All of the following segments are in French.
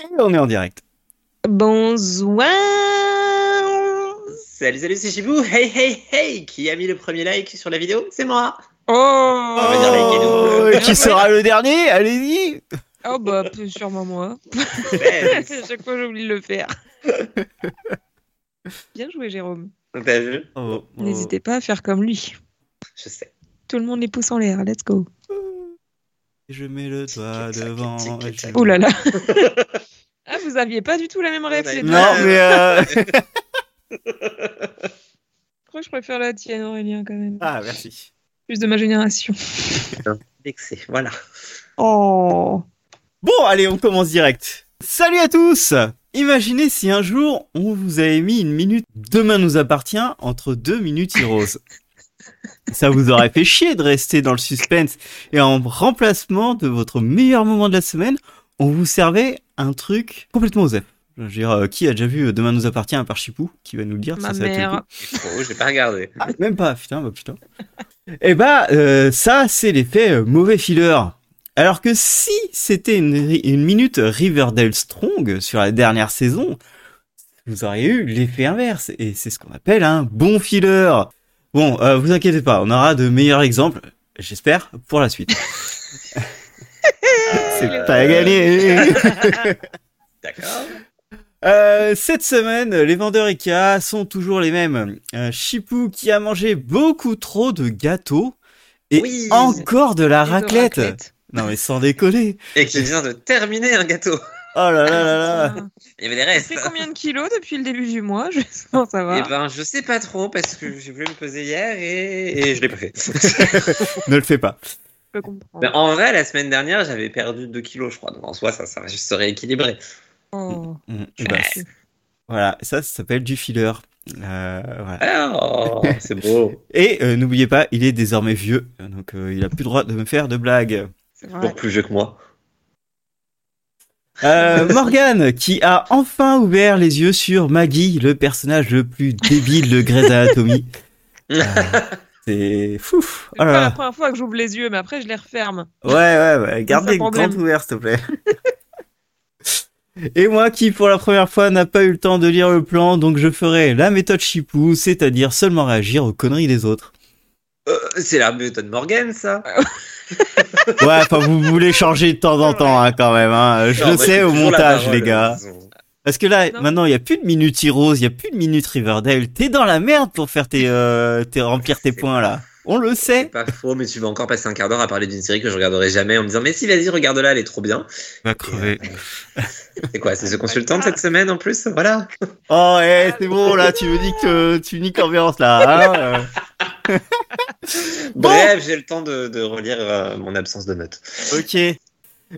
Et on est en direct. Bonsoir Salut, salut, c'est Chibou. Hey, hey, hey Qui a mis le premier like sur la vidéo? C'est moi. Oh, va dire likez-nous. Oh, qui sera le dernier? Allez-y Oh bah, sûrement moi. À chaque fois, j'oublie de le faire. Bien joué, Jérôme. T'as vu? Oh, oh. N'hésitez pas à faire comme lui. Je sais. Tout le monde les pouces en l'air. Let's go. Je mets le doigt devant. Ouh là là. vous aviez pas du tout la même rêve, Ouais, c'est bien. Non, mais euh... Je crois que je préfère la tienne, Aurélien, quand même. Ah, merci. Plus de ma génération. Vexé, voilà. Oh. Bon, allez, on commence direct. Salut à tous Imaginez si un jour, on vous avait mis une minute Demain nous appartient entre deux minutes Heroes. Ça vous aurait fait chier de rester dans le suspense. Et en remplacement de votre meilleur moment de la semaine, on vous servait un truc complètement osef. Je veux dire, euh, qui a déjà vu euh, Demain nous appartient à part Chipou Qui va nous le dire Ma ça, mère. Oh, j'ai pas regardé. Même pas, putain, bah putain. Eh bah, euh, ça, c'est l'effet mauvais filler. Alors que si c'était une, minute Riverdale Strong sur la dernière saison, vous auriez eu l'effet inverse. Et c'est ce qu'on appelle un bon filler. Bon, euh, vous inquiétez pas, on aura de meilleurs exemples, j'espère, pour la suite. c'est pas gagné. D'accord. Euh, cette semaine, les vendeurs Ikea sont toujours les mêmes. Euh, Chipou qui a mangé beaucoup trop de gâteaux et Oui. encore de la raclette. raclette. Non mais sans déconner. Et qui vient de terminer un gâteau. Oh là là là là. Il y avait des restes. pris combien de kilos depuis le début du mois? Je sens savoir. Eh ben, je sais pas trop parce que j'ai voulu me peser hier et, et je l'ai pas fait. ne le fais pas. Je peux comprendre. Mais en vrai, la semaine dernière, j'avais perdu 2 kilos, je crois. Donc en soi, ça, ça se rééquilibrer. Oh. Mm, bah, c'est- voilà, ça, ça s'appelle du filler. Euh, voilà. Oh, c'est beau. Et euh, n'oubliez pas, il est désormais vieux, donc euh, il a plus le droit de me faire de blagues. C'est plus vieux que moi. Euh, Morgan, qui a enfin ouvert les yeux sur Maggie, le personnage le plus débile de Grey's Anatomy. C'est fou. C'est Oh pas la première fois que j'ouvre les yeux, mais après je les referme. Ouais, ouais, ouais. Garde les grandes ouvertes, s'il te plaît. Et moi qui, pour la première fois, n'a pas eu le temps de lire le plan, donc je ferai la méthode Chipou, c'est-à-dire seulement réagir aux conneries des autres. Euh, c'est la méthode Morgan, ça. Ouais, enfin, vous voulez changer de temps en temps, hein, quand même, hein. Je Non, le sais au montage, parole, les gars. façon. Parce que là, Non. maintenant, il y a plus de minute Heroes, il y a plus de minute Riverdale. T'es dans la merde pour faire tes, euh, tes remplir tes points, là. On le C'est sait. pas faux, mais tu vas encore passer un quart d'heure à parler d'une série que je regarderai jamais en me disant mais si vas-y regarde-la, elle est trop bien. Va C'est quoi, c'est The Consultant cette semaine en plus, voilà. Oh, eh, c'est bon, là, tu me dis que tu niques l'ambiance, là, hein. euh. Bon. Bref, j'ai le temps de, de relire euh, mon absence de notes. Ok.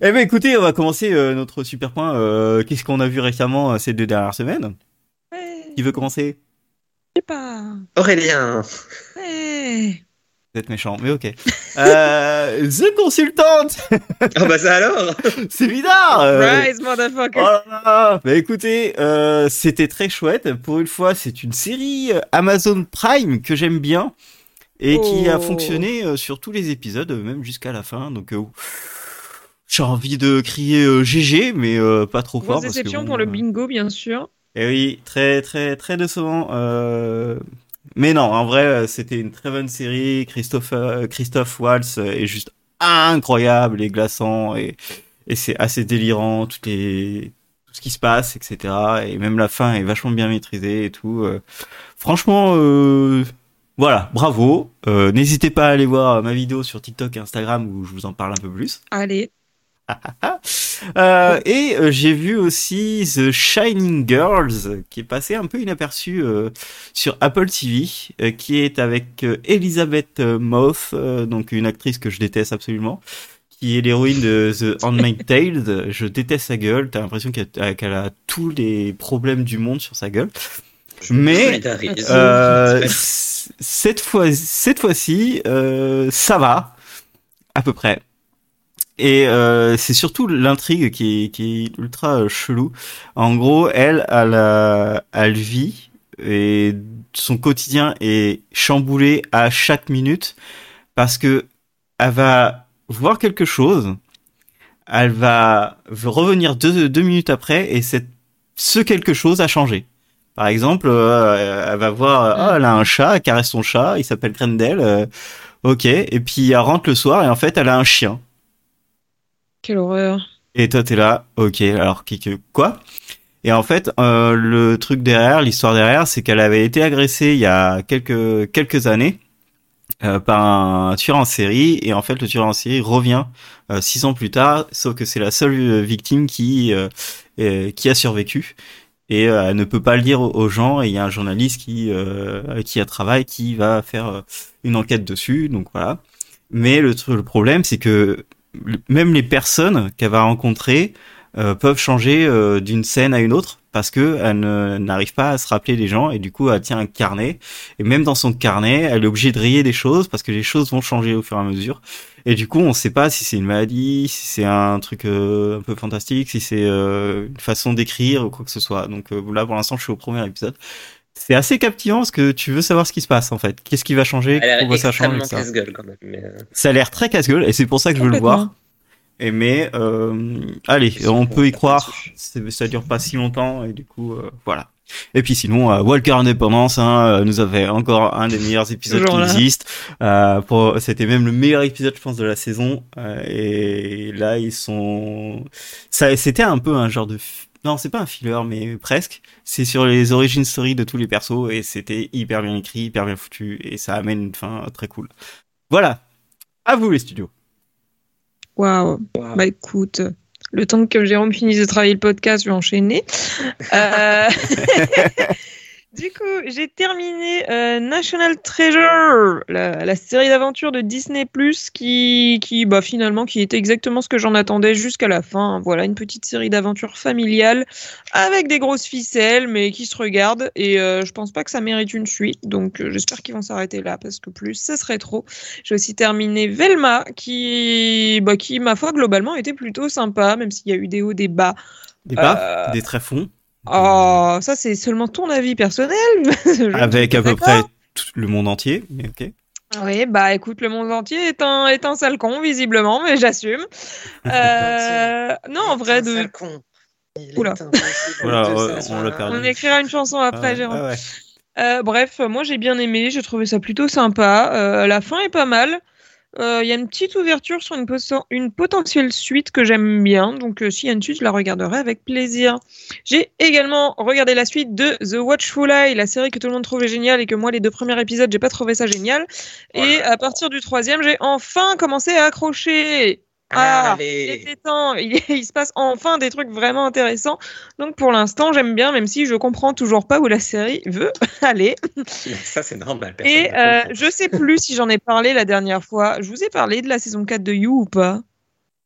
Eh ben écoutez, on va commencer euh, notre super point. Euh, Qu'est-ce qu'on a vu récemment euh, ces deux dernières semaines? Ouais, Qui veut commencer? Je sais pas. Aurélien, Ouais. Vous êtes méchant, mais ok. Euh, The Consultant oh bah ça alors? C'est bizarre euh. Rise, motherfucker. Oh là là Bah écoutez, euh, c'était très chouette. Pour une fois, c'est une série Amazon Prime que j'aime bien et qui a Oh. fonctionné euh, sur tous les épisodes, même jusqu'à la fin. Donc, euh, j'ai envie de crier euh, GG, mais euh, pas trop fort. Grosse parce que déception bon, pour le euh, bingo, bien sûr. Et oui, très très très décevant. Euh... Mais non, en vrai, euh, c'était une très bonne série. Christophe euh, Christophe Waltz euh, est juste incroyable et glaçant et, et c'est assez délirant tout les tout ce qui se passe, etc. Et même la fin est vachement bien maîtrisée et tout. euh. Franchement, euh... voilà, bravo. Euh, N'hésitez pas à aller voir ma vidéo sur TikTok et Instagram où je vous en parle un peu plus. Allez. Euh, et euh, j'ai vu aussi The Shining Girls, qui est passé un peu inaperçu euh, sur Apple TV, qui est avec Elizabeth Moth, donc une actrice que je déteste absolument, qui est l'héroïne de The Handmaid's Tale. Je déteste sa gueule, t'as l'impression qu'elle a, a tous les problèmes du monde sur sa gueule. Mais cette fois, cette fois-ci, ça va à peu près. Et euh, c'est surtout l'intrigue qui est, qui est ultra euh, chelou. En gros, elle, elle, elle vit et son quotidien est chamboulé à chaque minute parce que elle va voir quelque chose, elle va revenir deux, deux minutes après et ce quelque chose a changé. Par exemple, euh, elle va voir, oh, elle a un chat, elle caresse son chat, il s'appelle Grendel, euh, ok, et puis elle rentre le soir et en fait elle a un chien. Quelle horreur. Et toi t'es là, ok, alors qui que quoi? Et en fait, euh, le truc derrière, l'histoire derrière, c'est qu'elle avait été agressée il y a quelques quelques années euh, par un tueur en série. Et en fait le tueur en série revient euh, six ans plus tard. Sauf que c'est la seule victime qui qui a survécu. Et elle ne peut pas le dire aux gens. Et il y a un journaliste qui qui a travail qui va faire une enquête dessus. Donc voilà. Mais le, le problème c'est que même les personnes qu'elle va rencontrer peuvent changer d'une scène à une autre parce que elle n'arrive pas à se rappeler des gens et du coup elle tient un carnet. Et même dans son carnet elle est obligée de rayer des choses parce que les choses vont changer au fur et à mesure. Et du coup on sait pas si c'est une maladie si c'est un truc euh, un peu fantastique si c'est euh, une façon d'écrire ou quoi que ce soit. Donc euh, là pour l'instant je suis au premier épisode c'est assez captivant parce que tu veux savoir ce qui se passe en fait qu'est-ce qui va changer pourquoi ça change ça. Quand même, mais... ça a l'air très casse-gueule et c'est pour ça que je veux le voir et mais euh, allez, on peut y croire. Ça dure pas si longtemps et du coup euh, voilà. Et puis sinon, euh, Walker Indépendance hein, nous avait encore un des meilleurs épisodes qui existent. pour, c'était même le meilleur épisode, je pense, de la saison. et là, ils sont. Ça, c'était un peu un genre de. Non, c'est pas un filler, mais presque. C'est sur les origines story de tous les persos et c'était hyper bien écrit, hyper bien foutu et ça amène une fin très cool. Voilà. À vous les studios. Waouh. Bah écoute, le temps que Jérôme finisse de travailler le podcast, je vais enchaîner. euh... Du coup, j'ai terminé euh, National Treasure, la, la série d'aventures de Disney Plus, qui, qui, bah, finalement, qui était exactement ce que j'en attendais jusqu'à la fin. Voilà, une petite série d'aventures familiales avec des grosses ficelles, mais qui se regardent. Et euh, je pense pas que ça mérite une suite, donc euh, j'espère qu'ils vont s'arrêter là parce que plus, ça serait trop. J'ai aussi terminé Velma, qui, bah, qui, ma foi, globalement, était plutôt sympa, même s'il y a eu des hauts, des bas. Des bas, des tréfonds. Oh, ça c'est seulement ton avis personnel. Avec à peu près tout le monde entier, mais ok. Oui, bah écoute, le monde entier est un, est un sale con, visiblement, mais j'assume. Euh, non, en vrai, de. Sale con. Oula. Voilà, on l'a perdu. On écrira une chanson après, Jérôme. ah ouais. Euh, bref, moi j'ai bien aimé, j'ai trouvé ça plutôt sympa. Euh, la fin est pas mal. Euh, Il y a une petite ouverture sur une potentielle suite que j'aime bien, donc euh, s'il y a une suite, je la regarderai avec plaisir. J'ai également regardé la suite de The Watchful Eye, la série que tout le monde trouvait géniale et que moi les deux premiers épisodes j'ai pas trouvé ça génial. Et à partir du troisième, j'ai enfin commencé à accrocher. Ah, il Allez. était temps. Il, il se passe enfin des trucs vraiment intéressants. Donc pour l'instant, j'aime bien, même si je comprends toujours pas où la série veut aller. Ça, c'est normal. Et ne euh, je sais plus si j'en ai parlé la dernière fois. Je vous ai parlé de la saison 4 de You ou pas?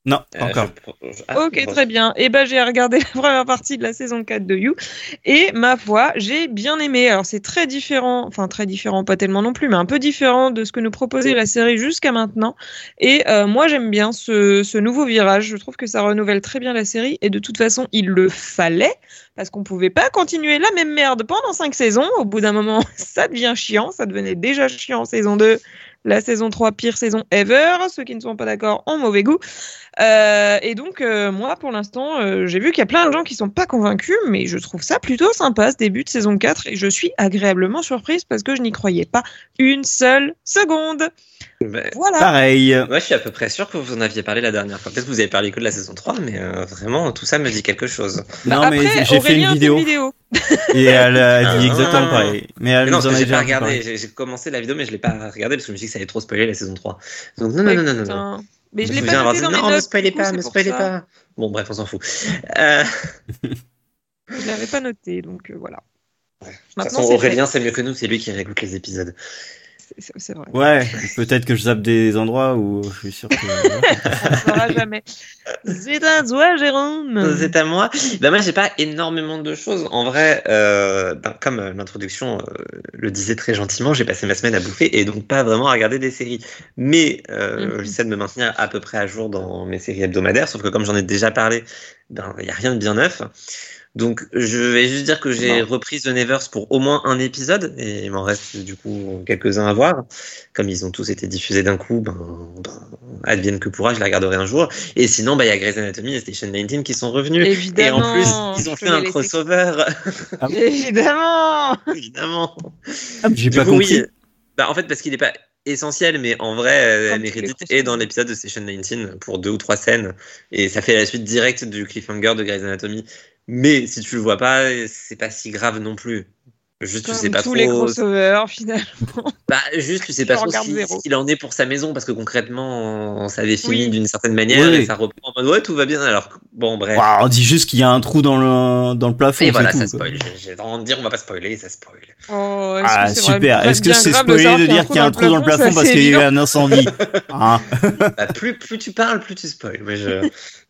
Non, Euh, encore. je- ah, Ok, bon. très bien. Et ben j'ai regardé la première partie de la saison 4 de You et ma foi, j'ai bien aimé. Alors c'est très différent, enfin très différent, pas tellement non plus, mais un peu différent de ce que nous proposait la série jusqu'à maintenant. Et euh, moi j'aime bien ce, ce nouveau virage. Je trouve que ça renouvelle très bien la série et de toute façon il le fallait parce qu'on pouvait pas continuer la même merde pendant 5 saisons. Au bout d'un moment, ça devient chiant. Ça devenait déjà chiant en saison 2. La saison 3, pire saison ever. Ceux qui ne sont pas d'accord ont mauvais goût. Euh, et donc, euh, moi, pour l'instant, euh, j'ai vu qu'il y a plein de gens qui sont pas convaincus, mais je trouve ça plutôt sympa, ce début de saison 4, et je suis agréablement surprise parce que je n'y croyais pas une seule seconde. Bah, Voilà. Pareil. Moi, je suis à peu près sûr que vous en aviez parlé la dernière fois. Peut-être que vous avez parlé que de la saison 3, mais euh, vraiment, tout ça me dit quelque chose. Non, Bah, mais j'ai fait une vidéo vidéo. et elle a dit Ah. exactement pareil. Mais elle Mais non, nous en que a j'ai déjà regardé. pareil. J'ai commencé la vidéo, mais je l'ai pas regardé parce que je me suis dit que ça allait trop spoiler la saison 3. Donc, non, non, Ouais, non, non, non. Mais je l'ai pas noté dit, dans mes non, me spoilez pas, me spoilez pas. Bon, bref, on s'en fout. Euh, Je l'avais pas noté, donc euh, voilà. de toute Maintenant, façon, Aurélien, c'est mieux que nous, c'est lui qui réécoute les épisodes. C'est- vrai. Ouais, peut-être que je zappe des endroits où je suis sûr que. On ne saura jamais. C'est à toi, Jérôme. C'est à moi. Ben moi, j'ai pas énormément de choses. En vrai, euh, ben, comme euh, l'introduction euh, le disait très gentiment, j'ai passé ma semaine à bouffer et donc pas vraiment à regarder des séries. Mais euh, Mhm. j'essaie de me maintenir à peu près à jour dans mes séries hebdomadaires. Sauf que comme j'en ai déjà parlé, ben il y a rien de bien neuf. Donc, je vais juste dire que j'ai repris The Nevers pour au moins un épisode, et il m'en reste du coup quelques-uns à voir. Comme ils ont tous été diffusés d'un coup, ben, ben, advienne que pourra, je les regarderai un jour. Et sinon, ben, il y a Grey's Anatomy et Station 19 qui sont revenus. Évidemment, et en plus, ils ont fait un crossover. Ah Évidemment Évidemment. Ah, J'ai pas coup, compris. oui. Bah, en fait, parce qu'il n'est pas essentiel, mais en vrai, euh, Meredith est dans l'épisode de Station 19 pour deux ou trois scènes, et ça fait la suite directe du cliffhanger de Grey's Anatomy. Mais si tu le vois pas, c'est pas si grave non plus. Juste, tu sais Comme pas tous trop. les crossovers, finalement. Bah, juste, tu sais pas trop ce qu'il en est pour sa maison, parce que concrètement, ça avait fini Oui. d'une certaine manière, Oui. et ça reprend en mode ouais, tout va bien. Alors, bon, bref. On dit juste qu'il y a un trou dans le, dans le plafond. Et voilà, tout, ça quoi. spoil. J'ai- vraiment de dire, on va pas spoiler, ça spoil. Oh, Ah, super. Est-ce que c'est spoilé de dire qu'il y a un trou dans le plafond? Parce qu'il y a eu un incendie Hein Bah, plus, plus tu parles, plus tu spoil. Mais je...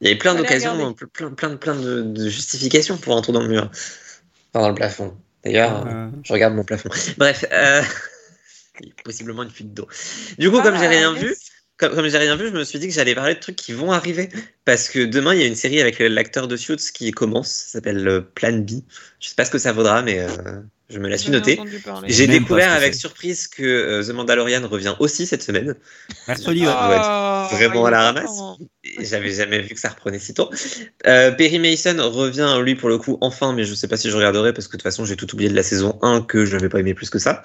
Il y avait plein d'occasions, plein, plein, plein de, de justifications pour un trou dans le mur. Enfin, dans le plafond. D'ailleurs, Euh, je regarde mon plafond. Bref, euh... il y a possiblement une fuite d'eau. Du coup, comme j'ai Ah, rien yes. vu, comme, comme j'ai rien vu, je me suis dit que j'allais parler de trucs qui vont arriver. Parce que demain, il y a une série avec l'acteur de Suits qui commence. Ça s'appelle euh, Plan B. Je sais pas ce que ça vaudra, mais euh, je me la suis notée. J'ai découvert avec surprise que euh, The Mandalorian revient aussi cette semaine. Mercredi, ouais. Ah, Oh, vraiment à la ramasse. J'avais jamais vu que ça reprenait si tôt. Euh, Perry Mason revient, lui, pour le coup, enfin, mais je sais pas si je regarderai parce que de toute façon, j'ai tout oublié de la saison 1 que je n'avais pas aimé plus que ça.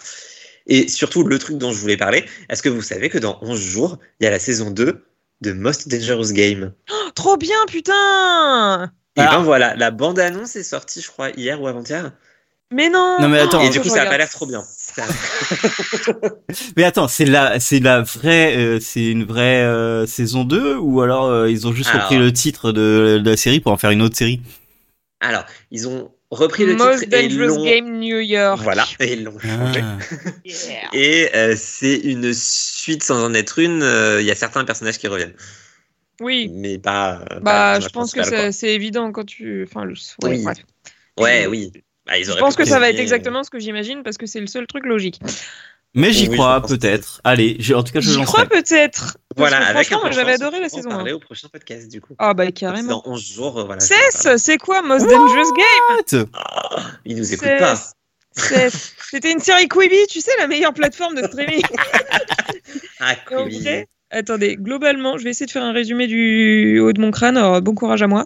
Et surtout, le truc dont je voulais parler, est-ce que vous savez que dans 11 jours, il y a la saison 2 de Most Dangerous Game? Trop bien, putain Et Ah. ben voilà, la bande-annonce est sortie, je crois, hier ou avant-hier. Mais non Non, mais attends. Et du coup, ça a pas l'air trop bien. Mais attends, c'est la, c'est la vraie, euh, c'est une vraie euh, saison 2 ou alors euh, ils ont juste Alors. repris le titre de, de la série pour en faire une autre série? Alors, ils ont repris le Most titre et Dangerous l'ont... Game New York. Voilà, et ils l'ont changé. Ah. Yeah. Et euh, c'est une suite sans en être une. euh, Il y a certains personnages qui reviennent, Oui, mais pas. euh, pas bah, personnage je pense que c'est c'est évident quand tu. Enfin, le... ouais, Oui. quoi. Ouais, oui. Bah, ils Je pense que ça va être continuer. exactement ce que j'imagine parce que c'est le seul truc logique. Mais j'y Oui, crois que peut-être. Allez, j'ai- en tout cas je J'y crois peut-être. Voilà, Parce que avec moi j'avais adoré la on va en saison. parler hein. au prochain podcast du coup. Ah bah C'est carrément. Dans 11 jours, euh, voilà. je vais en Cess, parler. c'est quoi Most Dangerous Game? Ah, ils nous écoutent Cess. pas. C'était une série Quibi, tu sais, la meilleure plateforme de streaming. Ah, vrai, Attendez, globalement, je vais essayer de faire un résumé du haut de mon crâne. Alors, bon courage à moi.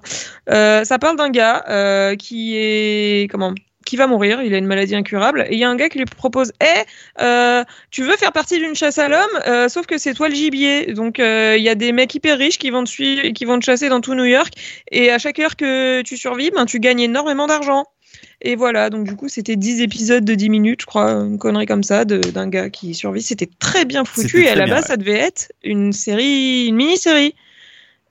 Euh, ça parle d'un gars euh, qui est comment qui va mourir, il a une maladie incurable, et il y a un gars qui lui propose Eh, euh, tu veux faire partie d'une chasse à l'homme, euh, sauf que c'est toi le gibier. Donc euh, il y a des mecs hyper riches qui vont te suivre, qui vont te chasser dans tout New York, et à chaque heure que tu survis, ben, tu gagnes énormément d'argent. Et voilà, donc du coup, c'était 10 épisodes de 10 minutes, je crois, une connerie comme ça, de- d'un gars qui survit. C'était très bien foutu, et à la base, ouais. ça devait être une série, une mini-série.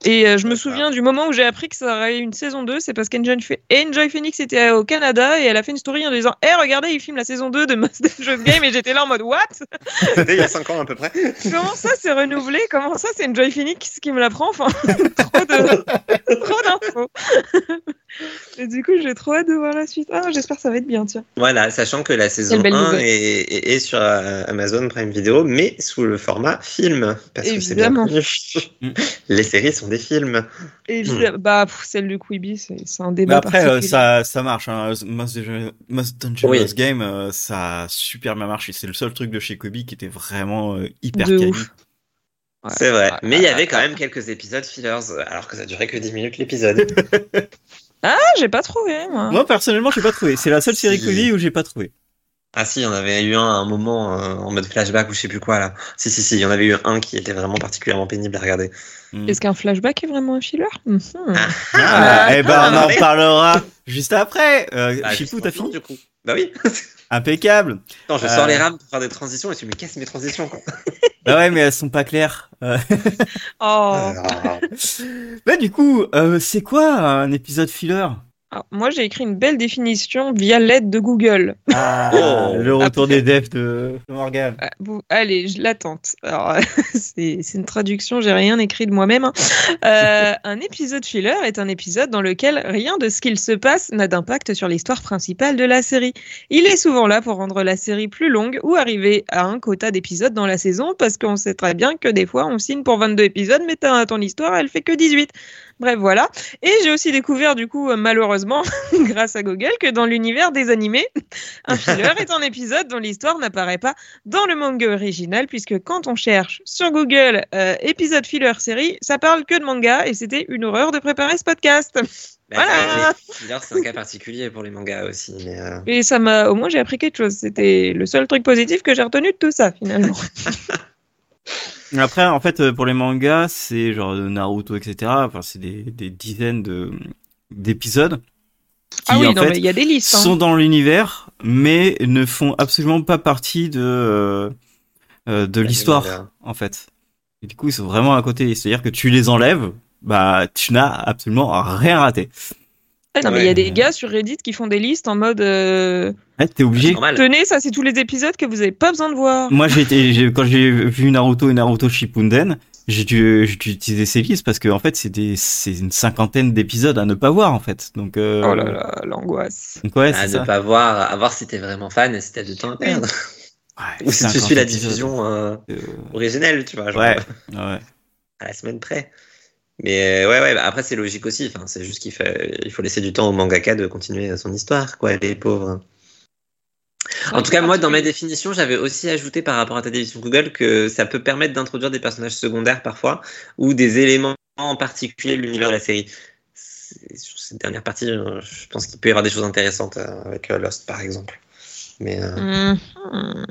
Et euh, je me souviens du moment où j'ai appris que ça aurait eu une saison 2, c'est parce qu'Enjoy Ph- Enjoy Phoenix était au Canada et elle a fait une story en disant Eh, regardez, il filme la saison 2 de Most Dangerous Game. Et j'étais là en mode What? C'était il y a 5 ans à peu près. Comment ça, c'est renouvelé? Comment ça, c'est Enjoy Phoenix qui me l'apprend? Enfin, trop de- trop d'infos. et du coup, j'ai trop hâte de voir la suite. Ah, j'espère que ça va être bien, tiens. Voilà, sachant que la saison Quelle belle 1 nouvelle. est, est- est sur euh, Amazon Prime Video, mais sous le format film. Parce que c'est bien connu. Mm. Les séries sont des films. Évidemment. Bah, pff, celle de Quibi, c'est un Mais débat. après, euh, ça, ça marche. Hein. Most, Dangerous- Most Dangerous Oui. Game, euh, ça a super bien marché. C'est le seul truc de chez Kobe qui était vraiment euh, hyper De quali. Ouais. C'est vrai. Ouais, mais il y avait quand même quelques épisodes fillers, alors que ça durait que 10 minutes l'épisode. Ah, j'ai pas trouvé, moi. Moi, personnellement, j'ai pas trouvé. C'est la seule série Si. Kobe où j'ai pas trouvé. ah si, il y en avait eu un à un moment euh, en mode flashback ou je sais plus quoi là. Si, si, si, il y en avait eu un qui était vraiment particulièrement pénible à regarder. Mm. Est-ce qu'un flashback est vraiment un filler? Mhm. Ah, Ah, eh ben, on en ah, parlera juste après. Euh, Bah, Chipou, t'as fini? du coup Bah oui. Impeccable. Attends, je Euh. sors les rames pour faire des transitions et tu me casses mes transitions quoi. Bah ouais, mais elles sont pas claires. Euh, Oh. Ah. bah du coup, euh, c'est quoi un épisode filler? Alors, moi, j'ai écrit une belle définition via l'aide de Google. Ah, Oh. le retour Après. des devs de, de Morgan. Ah, vous- allez, je l'attente. Alors, c'est une traduction, j'ai rien écrit de moi-même. hein. Euh, un épisode filler est un épisode dans lequel rien de ce qu'il se passe n'a d'impact sur l'histoire principale de la série. Il est souvent là pour rendre la série plus longue ou arriver à un quota d'épisodes dans la saison parce qu'on sait très bien que des fois on signe pour 22 épisodes mais ton histoire elle fait que 18. Bref, voilà. Et j'ai aussi découvert, du coup, euh, malheureusement, grâce à Google, que dans l'univers des animés, un filler est un épisode dont l'histoire n'apparaît pas dans le manga original, puisque quand on cherche sur Google euh, épisode filler série, ça parle que de manga, et c'était une horreur de préparer ce podcast. Bah, Voilà. Filler, c'est un cas particulier pour les mangas aussi. Mais euh, Et ça m'a, au moins, j'ai appris quelque chose. C'était le seul truc positif que j'ai retenu de tout ça, finalement. Après, en fait, euh, pour les mangas, c'est genre Naruto, etc. Enfin, c'est des, des dizaines de d'épisodes qui, ah oui, en non, fait, mais il y a des listes. hein. sont dans l'univers, mais ne font absolument pas partie de euh, euh, de Ouais, l'histoire, en fait. Et du coup, ils sont vraiment à côté. C'est-à-dire que tu les enlèves, bah, tu n'as absolument rien raté. Ah non, mais il y a des gars sur Reddit qui font des listes en mode euh, Ouais, t'es obligé. Tenez, ça, c'est tous les épisodes que vous avez pas besoin de voir. Moi, j'ai quand j'ai vu Naruto et Naruto Shippuden, j'ai dû, j'ai dû utiliser ces listes parce que en fait, c'est des, c'est une cinquantaine d'épisodes à ne pas voir en fait. Donc, euh, Oh là là, l'angoisse. donc ouais, à ne ça. pas voir, à voir si t'es vraiment fan et si t'as du temps à perdre. Ouais, Ou si tu 50 suis la diffusion euh, Euh, originelle, tu vois. genre, ouais, ouais. à la semaine près. Mais euh, ouais, ouais, bah après c'est logique aussi. Enfin, c'est juste qu'il fait, il faut laisser du temps au mangaka de continuer son histoire, quoi, les pauvres. En tout cas, moi, dans mes définitions, j'avais aussi ajouté par rapport à ta définition Google que ça peut permettre d'introduire des personnages secondaires parfois ou des éléments en particulier de l'univers de la série. Sur cette dernière partie, euh, je pense qu'il peut y avoir des choses intéressantes euh, avec euh, Lost, par exemple. Mais euh, Mhm.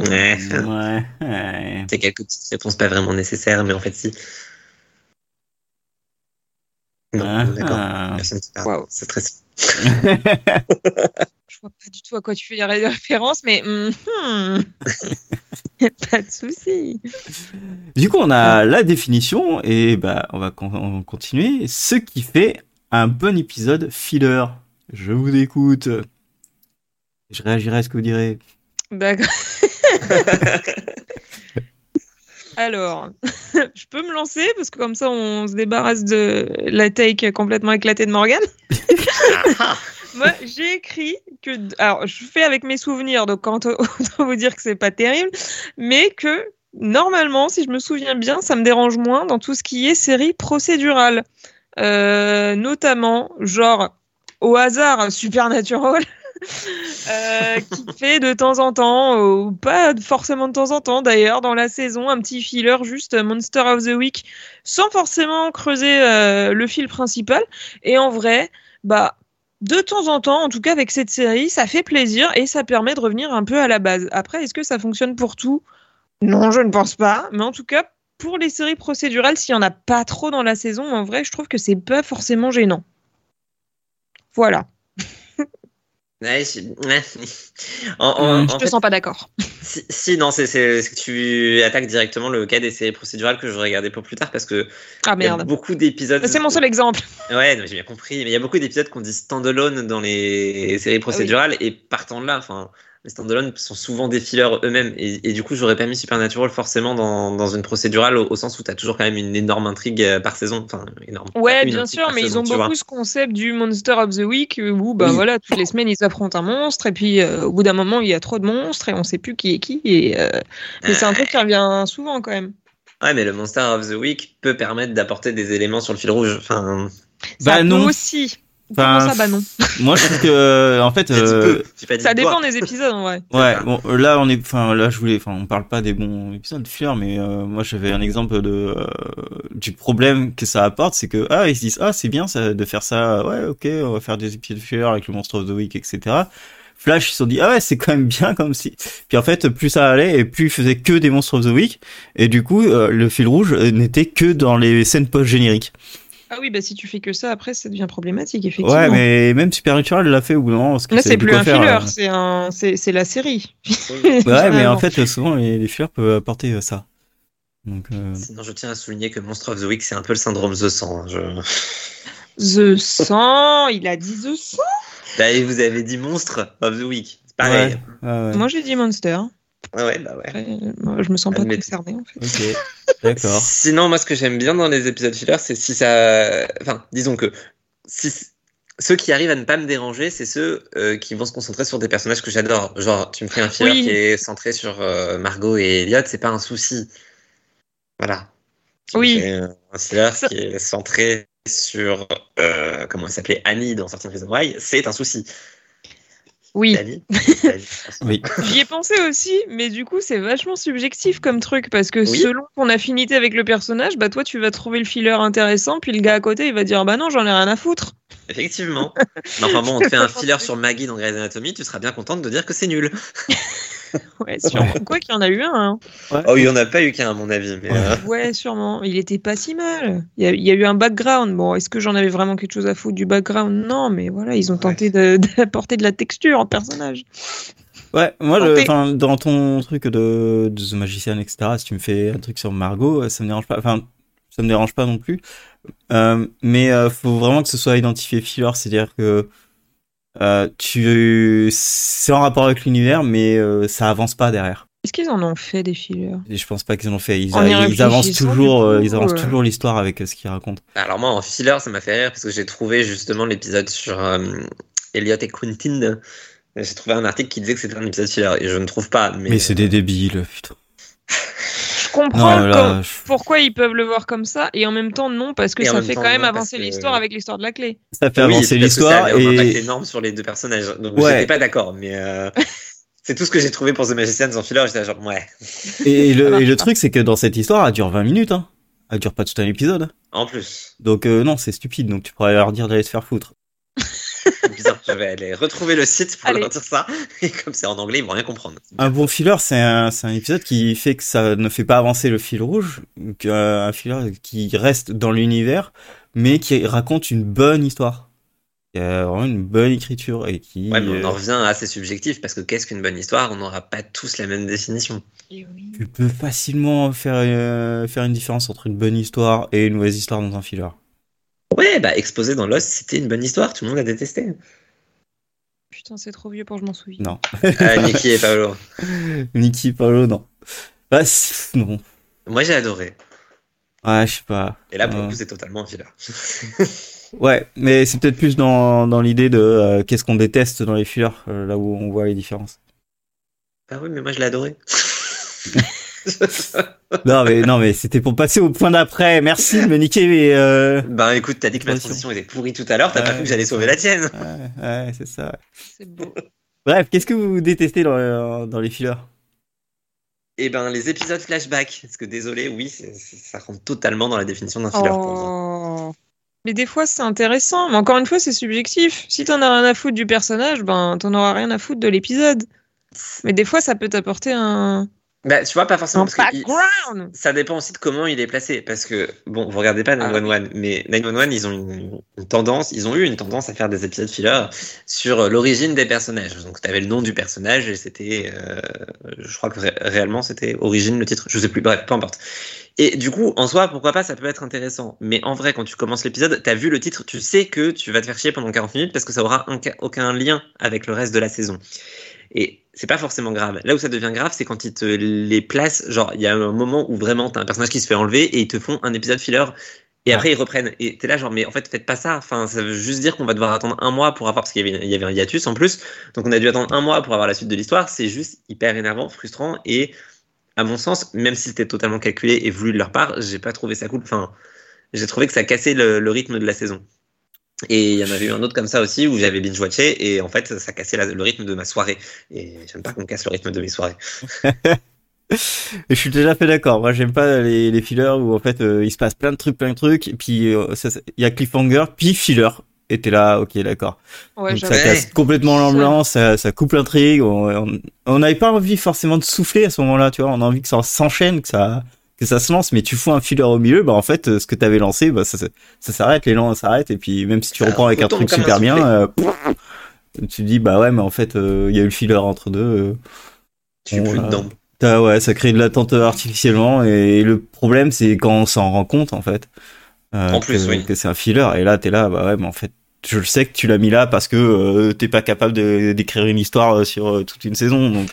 ouais, Ouais, ouais. c'est quelques petites réponses pas vraiment nécessaires, mais en fait, si. Non, Ah, d'accord. ah. Waouh. C'est très. Je vois pas du tout à quoi tu fais la référence, mais mhm. pas de souci. Du coup, on a la définition et bah, on va con- on continuer. Ce qui fait un bon épisode filler. Je vous écoute. Je réagirai à ce que vous direz. D'accord. Alors, je peux me lancer parce que comme ça on se débarrasse de la take complètement éclatée de Morgan. Moi, j'ai écrit que. Alors, je fais avec mes souvenirs, donc quand autant vous dire que c'est pas terrible, mais que normalement, si je me souviens bien, ça me dérange moins dans tout ce qui est série procédurale. Euh, notamment, genre, au hasard, Supernatural. euh, qui fait de temps en temps, ou pas forcément de temps en temps d'ailleurs, dans la saison, un petit filler juste Monster of the Week, sans forcément creuser euh, le fil principal. Et en vrai, bah, de temps en temps, en tout cas avec cette série, ça fait plaisir et ça permet de revenir un peu à la base. Après, est-ce que ça fonctionne pour tout? Non, je ne pense pas. Mais en tout cas, pour les séries procédurales, s'il n'y en a pas trop dans la saison, en vrai, je trouve que c'est pas forcément gênant. Voilà. Ouais, je... ouais. En, en-. Je en te fait, sens pas d'accord. si, si, non, c'est que tu attaques directement le cas des séries procédurales que je regardais pour plus tard parce que Ah il y a beaucoup d'épisodes. C'est mon seul exemple. Ouais, j'ai bien compris, mais il y a beaucoup d'épisodes qu'on dit standalone dans les séries procédurales et partant de là, enfin, les standalone sont souvent des fillers eux-mêmes et, et du coup, j'aurais pas mis Supernatural forcément dans, dans une procédurale au, au sens où t'as toujours quand même une énorme intrigue euh, par saison, enfin, énorme. Ouais, Une bien sûr, mais ils ont tu vois. beaucoup ce concept du Monster of the Week où, bah Oui. voilà, toutes les semaines ils affrontent un monstre et puis euh, au bout d'un moment il y a trop de monstres et on sait plus qui est qui. Et, euh, mais c'est un truc qui revient souvent quand même. Ouais, mais le Monster of the Week peut permettre d'apporter des éléments sur le fil rouge. Enfin, Bah ça peut non. aussi. Enfin, Comment ça, bah non Moi, je trouve que, en fait, euh, Ça dépend des épisodes. Ouais, ça. bon, là on est, enfin là je voulais, enfin on parle pas des bons épisodes de filler, mais euh, moi j'avais un exemple de euh, du problème que ça apporte, c'est que ah ils se disent ah c'est bien ça de faire ça, ouais ok on va faire des épisodes de filler avec le Monster of the Week etc. Flash ils se sont dit ah ouais c'est quand même bien comme si, puis en fait plus ça allait et plus ils faisaient que des Monster of the Week et du coup euh, le fil rouge euh, n'était que dans les scènes post génériques. Ah oui, bah si tu fais que ça, après ça devient problématique effectivement. Ouais mais même Supernatural l'a fait au bout d'un moment parce que Là c'est plus un faire, filler, euh. c'est un, c'est c'est la série. Ouais mais en fait souvent les, les fillers peuvent apporter euh, ça. Donc euh, Sinon, je tiens à souligner que Monster of the Week, c'est un peu le syndrome The Sang. hein, Je... The Sang, il a dit The Sang? Bah, et vous avez dit Monstre of the Week. C'est pareil. Ouais, ouais, ouais. Moi j'ai dit Monster. Ouais, ouais, bah ouais. Euh, moi, je me sens pas Mais- concernée en fait. Ok, d'accord. Sinon, moi, ce que j'aime bien dans les épisodes filler, c'est si ça. Enfin, disons que si ceux qui arrivent à ne pas me déranger, c'est ceux euh, qui vont se concentrer sur des personnages que j'adore. Genre, tu me fais un filler Oui. qui est centré sur euh, Margot et Elliot, c'est pas un souci. Voilà. Tu me Oui. un filler Ça- qui est centré sur euh, comment elle s'appelait Annie dans Sorting Prison Why, c'est un souci. Oui. J'y ai pensé aussi, mais du coup, c'est vachement subjectif comme truc parce que Oui. selon ton affinité avec le personnage, bah toi, tu vas trouver le filler intéressant, puis le gars à côté, il va dire bah non, j'en ai rien à foutre. Effectivement. Mais enfin bon, on te fait un filler sur Maggie dans Grey's Anatomy, tu seras bien contente de dire que c'est nul. Ouais, sûrement. Quoi qu'il y en a eu un. hein. Oh, il n'y en a pas eu qu'un à mon avis, mais Ouais. euh, Ouais, sûrement. Il était pas si mal. Il y a, il y a eu un background. Bon, est-ce que j'en avais vraiment quelque chose à foutre du background? Non, mais voilà, ils ont tenté de- d'apporter de la texture en personnage. Ouais, moi, le- dans ton truc de, de The Magician, etc., si tu me fais un truc sur Margot, ça me dérange pas. Enfin, ça me dérange pas non plus. Euh, mais euh, faut vraiment que ce soit identifié filler, c'est-à-dire que euh, tu, c'est en rapport avec l'univers, mais euh, ça avance pas derrière. Est-ce qu'ils en ont fait des fillers Et je pense pas qu'ils en ont fait. Ils, avancent toujours, coup, euh, ils avancent euh, toujours l'histoire avec ce qu'ils racontent. alors moi en filler, ça m'a fait rire parce que j'ai trouvé justement l'épisode sur euh, Elliot et Quentin. J'ai trouvé un article qui disait que c'était un épisode filler et je ne trouve pas. Mais, Mais c'est des débiles, putain. Je comprends Non, le là, com- je- pourquoi ils peuvent le voir comme ça, et en même temps, non, parce que Et ça fait temps, quand même avancer que- l'histoire avec l'histoire de la clé. ça fait Oui, avancer l'histoire avait un impact et énorme sur les deux personnages. Donc Ouais. j'étais pas d'accord, mais euh, c'est tout ce que j'ai trouvé pour The Magicians en filler. J'étais genre ouais. Et le, et truc, c'est que dans cette histoire, elle dure 20 minutes. Hein. Elle dure pas tout un épisode. En plus, Donc euh, non, c'est stupide. Donc tu pourrais leur dire d'aller se faire foutre. Bizarre. je vais aller retrouver le site pour Allez. leur dire ça. Et comme c'est en anglais, ils vont rien comprendre. Un bon filler, c'est un, c'est un épisode qui fait que ça ne fait pas avancer le fil rouge. Euh, un filler qui reste dans l'univers, mais qui raconte une bonne histoire. Il y a vraiment une bonne écriture et qui. Ouais, mais on euh, en revient à assez subjectif parce que qu'est-ce qu'une bonne histoire? On n'aura pas tous la même définition. tu peux facilement faire euh, faire une différence entre une bonne histoire et une mauvaise histoire dans un filler. Ouais, bah exposé dans Lost, c'était une bonne histoire. Tout le monde l'a détesté. Putain, c'est trop vieux pour que je m'en souvienne. Non. Ah, Nikki et Paolo. Nicky Paolo, non. Bah, non. Moi, j'ai adoré. Ouais, je sais pas. Et là, pour le coup, c'est totalement un filler. Ouais, mais c'est peut-être plus dans, dans l'idée de euh, qu'est-ce qu'on déteste dans les fillers, euh, là où on voit les différences. ah oui, mais moi, je l'ai adoré. Non, mais, non, mais c'était pour passer au point d'après. Merci de me niquer, mais euh... bah écoute, t'as dit que ma Transition. était pourrie tout à l'heure. T'as pas cru que j'allais sauver la tienne. ouais, ouais, c'est ça. C'est beau. Bref, qu'est-ce que vous détestez dans, euh, dans les fillers? Et ben, les épisodes flashback. Parce que désolé, oui, ça rentre totalement dans la définition d'un filler pour moi. Oh. Mais des fois, c'est intéressant. Mais encore une fois, c'est subjectif. Si t'en as rien à foutre du personnage, ben t'en auras rien à foutre de l'épisode. Mais des fois, ça peut t'apporter un, Bah, tu vois, pas forcément. parce que il-. Ça dépend aussi de comment il est placé. Parce que, bon, vous regardez pas Ah 911, mais 911, ils ont une, une tendance, ils ont eu une tendance à faire des épisodes filler sur euh, l'origine des personnages. Donc, tu avais le nom du personnage et c'était, euh, je crois que ré- réellement, c'était origine le titre. Je sais plus, bref, peu importe. Et du coup, en soi, pourquoi pas, ça peut être intéressant. Mais en vrai, quand tu commences l'épisode, t'as vu le titre, tu sais que tu vas te faire chier pendant 40 minutes parce que ça aura un aucun lien avec le reste de la saison. Et c'est pas forcément grave. Là où ça devient grave, c'est quand ils te les placent. Genre, il y a un moment où vraiment t'as un personnage qui se fait enlever et ils te font un épisode filler. Et après, ils reprennent. Et t'es là, genre, mais en fait, faites pas ça. Enfin, ça veut juste dire qu'on va devoir attendre un mois pour avoir, parce qu'il y y avait un hiatus en plus. Donc, on a dû attendre un mois pour avoir la suite de l'histoire. C'est juste hyper énervant, frustrant. Et à mon sens, même si c'était totalement calculé et voulu de leur part, j'ai pas trouvé ça cool. Enfin, j'ai trouvé que ça cassait le, le rythme de la saison. Et il y en avait eu un autre comme ça aussi où j'avais binge-watché et en fait, ça cassait la- le rythme de ma soirée. Et j'aime pas qu'on casse le rythme de mes soirées. Et je suis déjà fait d'accord. Moi, j'aime pas les, les fillers où en fait euh, il se passe plein de trucs, plein de trucs, et puis euh, il y a cliffhanger, puis filler. Et t'es là, ok, d'accord. Ouais, Donc ça casse complètement l'ambiance, ça, ça coupe l'intrigue. On n'avait pas envie forcément de souffler à ce moment-là, tu vois. On a envie que ça s'enchaîne, que ça que ça se lance, mais tu fous un filler au milieu, bah en fait, euh, ce que t'avais lancé, bah ça, ça, s'arrête, l'élan s'arrête, et puis même si tu reprends avec un truc super bien, euh, tu te dis bah ouais, mais en fait, euh, il y a eu le filler entre deux. euh, suis Bon, plus dedans. T'as- ouais, ça crée de l'attente artificiellement et le problème c'est quand on s'en rend compte en fait. En plus, que, oui. que c'est un filler et là t'es là bah ouais mais en fait je le sais que tu l'as mis là parce que t'es pas capable d'écrire une histoire sur toute une saison donc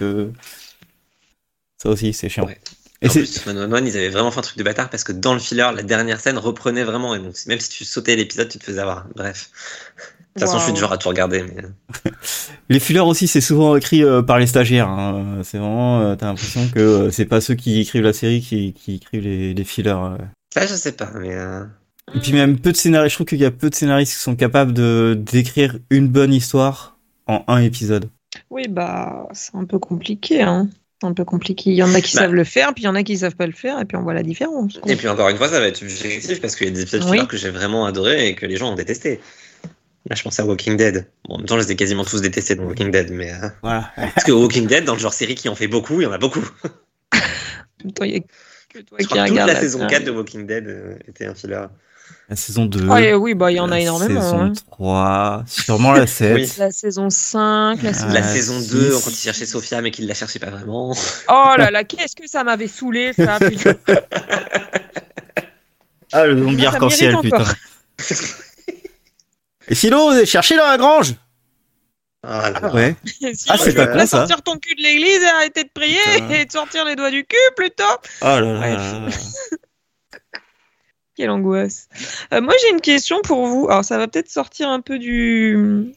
ça aussi c'est chiant. Ouais. Et en plus, 111, ils avaient vraiment fait un truc de bâtard parce que dans le filler, la dernière scène reprenait vraiment. Et donc, même si tu sautais l'épisode, tu te faisais avoir. Bref. De toute façon, je suis du genre à tout regarder. Mais... les fillers aussi c'est souvent écrit euh, par les stagiaires. hein. C'est vraiment euh, t'as l'impression que euh, c'est pas ceux qui écrivent la série qui, qui écrivent les, les fillers. euh. Ça, je sais pas. Mais euh, Et puis même peu de scénaristes, je trouve qu'il y a peu de scénaristes qui sont capables de d'écrire une bonne histoire en un épisode. Oui, bah, c'est un peu compliqué, hein. C'est un peu compliqué. Il y en a qui Bah. savent le faire, puis il y en a qui savent pas le faire, et puis on voit la différence. quoi. Et puis encore une fois, ça va être subjectif parce qu'il y a des épisodes Oui. fillers que j'ai vraiment adoré et que les gens ont détesté. Là, je pense à Walking Dead. Bon, en même temps, je les ai quasiment tous détestés dans Walking Dead, mais euh, Voilà. parce que Walking Dead, dans le genre série qui en fait beaucoup, il y en a beaucoup. En même temps, il y a que toi Je qui crois que toute regarde la la saison série. 4 de Walking Dead euh, était un filler. La saison 2. Ah, et oui, bah, il y en a la énormément. Saison hein. 3, sûrement la 7. Oui. La saison 5, la saison... La saison six. 2, quand il cherchait Sophia mais qu'il la cherchait pas vraiment. Oh là là, qu'est-ce que ça m'avait saoulé, ça, putain. Ah, le zombie arc-en-ciel, putain. Et sinon, cherchez dans la grange? Ah. Ouais. Sinon, Ah, c'est pas con, ça. sortir ton cul de l'église et arrêter de prier Putain. et de sortir les doigts du cul, plutôt. Oh là là Bref. là là. Quelle angoisse. Euh, moi, j'ai une question pour vous. Alors, ça va peut-être sortir un peu du...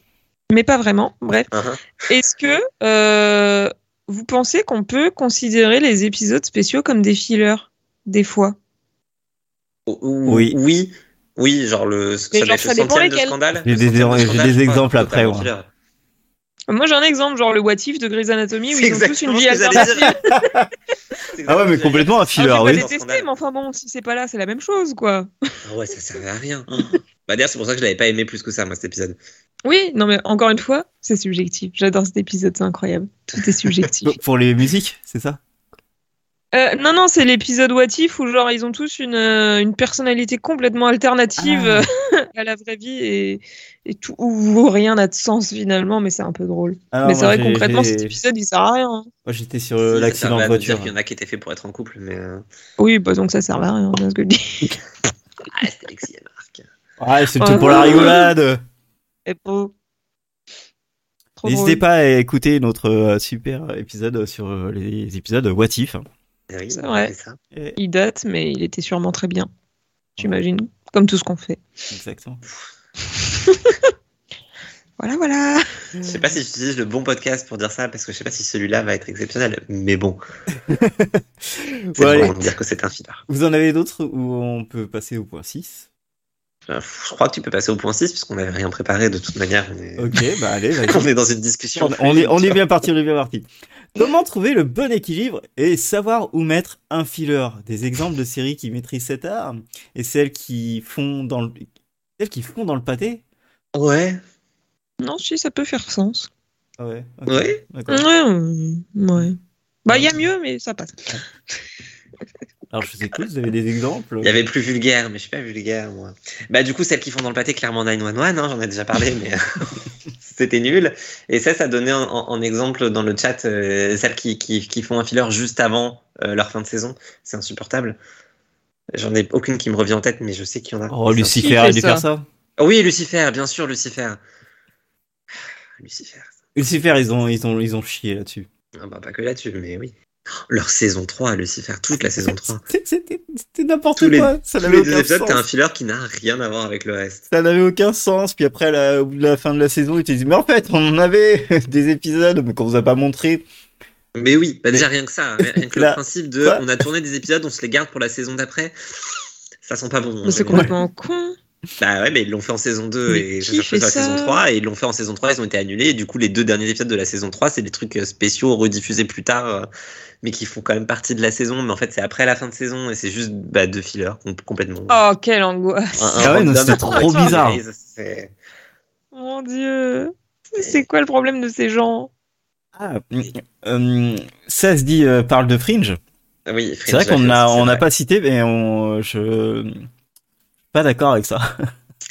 Mais pas vraiment. Bref. Uh-huh. Est-ce que euh, vous pensez qu'on peut considérer les épisodes spéciaux comme des fillers? Des fois? Ou- ou- Oui. Oui. Oui, genre le, ça genre, ça dépend de lesquels. scandale. J'ai des- exemples après, moi. j'ai un exemple, genre le What If de Grey's Anatomy, où ils ont tous une vie alternative. Ah ouais, mais complètement un filler, j'ai oui. pas détesté, mais enfin bon, si c'est pas là, c'est la même chose, quoi. Ah ouais, ça servait à rien. Bah d'ailleurs, c'est pour ça que je l'avais pas aimé plus que ça, moi, cet épisode. Oui, non, mais encore une fois, c'est subjectif. J'adore cet épisode, c'est incroyable. Tout est subjectif. Pour les musiques, c'est ça? Euh, non, non, c'est l'épisode What If où genre ils ont tous une, euh, une personnalité complètement alternative Ah. euh, à la vraie vie et, et tout où rien n'a de sens finalement, mais c'est un peu drôle. Alors, mais c'est vrai concrètement cet épisode il sert à rien. hein. Moi j'étais sur euh, l'accident de voiture. qu'il y en a qui étaient faits pour être en couple, mais. euh, Oui, bah donc ça sert à rien, c'est ce que je dis. Ah, c'était Alexis et Marc. Ouais, c'est Oh, tout pour la rigolade. Et beau. N'hésitez pas à écouter notre super épisode sur les épisodes What If. Oui, C'est on vrai. fait ça. Et- Il date, mais il était sûrement très bien. J'imagine. Comme tout ce qu'on fait. Exactement. Voilà, voilà. Je sais pas si j'utilise le bon podcast pour dire ça, parce que je sais pas si celui-là va être exceptionnel, mais bon. C'est Bon, de dire que c'est un filler. Vous en avez d'autres où on peut passer au point 6 Euh, Je crois que tu peux passer au point 6, puisqu'on n'avait rien préparé de toute manière. Est, Ok, bah allez, on est dans une discussion. On, on est, on est bien parti, on est bien parti. Comment trouver le bon équilibre et savoir où mettre un filler? Des exemples de séries qui maîtrisent cet art et celles qui font dans le, celles qui font dans le pâté? Ouais. Non, si, ça peut faire sens. Ah ouais. ok, Ouais. d'accord. Ouais, ouais. ouais. Bah, il y a mieux, mais ça passe. Alors je vous écoute, vous avez des exemples? Il y avait plus vulgaire, mais je suis pas vulgaire, moi. Bah, du coup, celles qui font dans le pâté, clairement 911, hein, j'en ai déjà parlé, mais c'était nul. Et ça, ça donnait en, exemple dans le chat euh, celles qui, qui, qui font un filler juste avant euh, leur fin de saison. C'est insupportable. J'en ai aucune qui me revient en tête, mais je sais qu'il y en a. Oh, Lucifer, fait dû ça faire ça Oh oui, Lucifer, bien sûr, Lucifer. Lucifer. Lucifer, ils ont, ils ont, ils ont chié là-dessus. Ah bah, pas que là-dessus, mais oui. Leur saison 3, Lucifer, toute la saison 3. C'était- n'importe quoi. Ça tous les deux aucun épisodes, sens. t'as un filler qui n'a rien à voir avec le reste. Ça n'avait aucun sens. Puis après, la, au bout de la fin de la saison, ils te disent, mais en fait, on en avait des épisodes, mais qu'on vous a pas montré. Mais oui, bah déjà rien que ça, rien que Là, le principe de on a tourné des épisodes, on se les garde pour la saison d'après. Ça sent pas bon. hein, Mais c'est complètement con. Bah ouais, mais ils l'ont fait en saison 2 Mais et je fait sur la saison 3 et ils l'ont fait en saison 3, ils ont été annulés et du coup les deux derniers épisodes de la saison 3, c'est des trucs euh, spéciaux rediffusés plus tard euh, mais qui font quand même partie de la saison mais en fait c'est après la fin de saison et c'est juste bah, deux fillers com- complètement. Oh, quelle angoisse. Ah ouais, c'était trop bizarre. C'est- Mon dieu. C'est quoi le problème de ces gens? Ah, euh, ça se dit, euh, parle de Fringe. Oui, C'est vrai Fringe qu'on l'a fait a, aussi, c'est on n'a pas cité, mais on, je, pas d'accord avec ça.